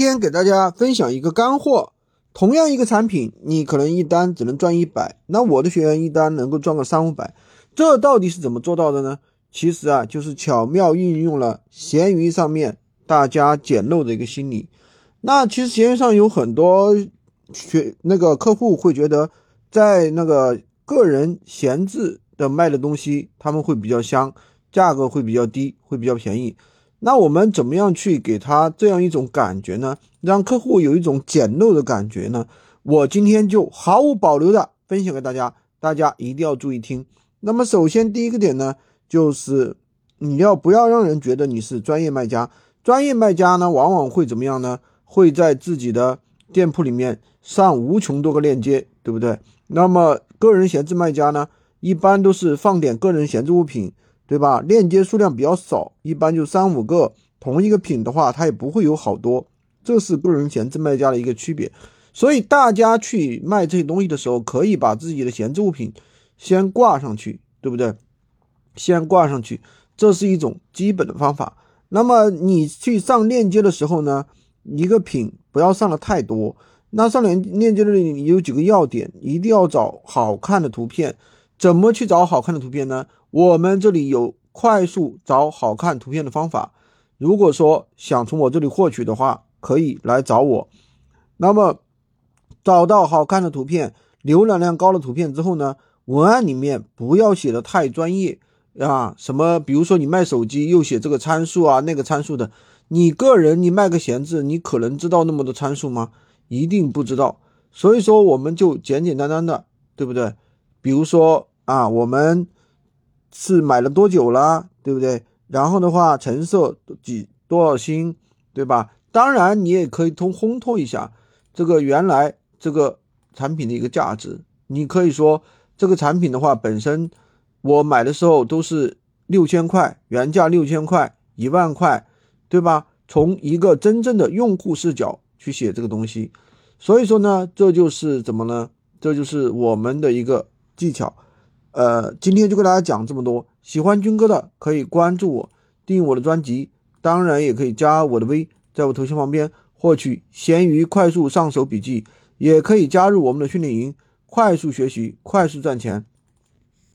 今天给大家分享一个干货，同样一个产品，你可能一单只能赚一百，那我的学员一单能够赚个三五百，这到底是怎么做到的呢？其实啊，就是巧妙运用了闲鱼上面大家捡漏的一个心理。那其实闲鱼上有很多学那个客户会觉得，在那个个人闲置的卖的东西，他们会比较香，价格会比较低，会比较便宜。那我们怎么样去给他这样一种感觉呢？让客户有一种捡漏的感觉呢？我今天就毫无保留的分享给大家，大家一定要注意听。那么首先第一个点呢，就是你要不要让人觉得你是专业卖家？专业卖家呢，往往会怎么样呢？会在自己的店铺里面上无穷多个链接，对不对？那么个人闲置卖家呢，一般都是放点个人闲置物品。对吧？链接数量比较少，一般就三五个。同一个品的话，它也不会有好多。这是个人闲置卖家的一个区别。所以大家去卖这些东西的时候，可以把自己的闲置物品先挂上去，对不对？先挂上去，这是一种基本的方法。那么你去上链接的时候呢，一个品不要上的太多。那上链链接的有几个要点，一定要找好看的图片。怎么去找好看的图片呢？我们这里有快速找好看图片的方法。如果说想从我这里获取的话，可以来找我。那么找到好看的图片、浏览量高的图片之后呢，文案里面不要写的太专业啊。什么？比如说你卖手机又写这个参数啊、那个参数的，你个人你卖个闲置，你可能知道那么多参数吗？一定不知道。所以说我们就简简单单的，对不对？比如说啊，我们。是买了多久了，对不对？然后的话，成色几多少星，对吧？当然，你也可以通烘托一下这个原来这个产品的一个价值。你可以说这个产品的话，本身我买的时候都是六千块，原价六千块，一万块，对吧？从一个真正的用户视角去写这个东西，所以说呢，这就是怎么呢？这就是我们的一个技巧。呃，今天就跟大家讲这么多。喜欢军哥的可以关注我，订我的专辑，当然也可以加我的微，在我头像旁边获取闲鱼快速上手笔记，也可以加入我们的训练营，快速学习，快速赚钱。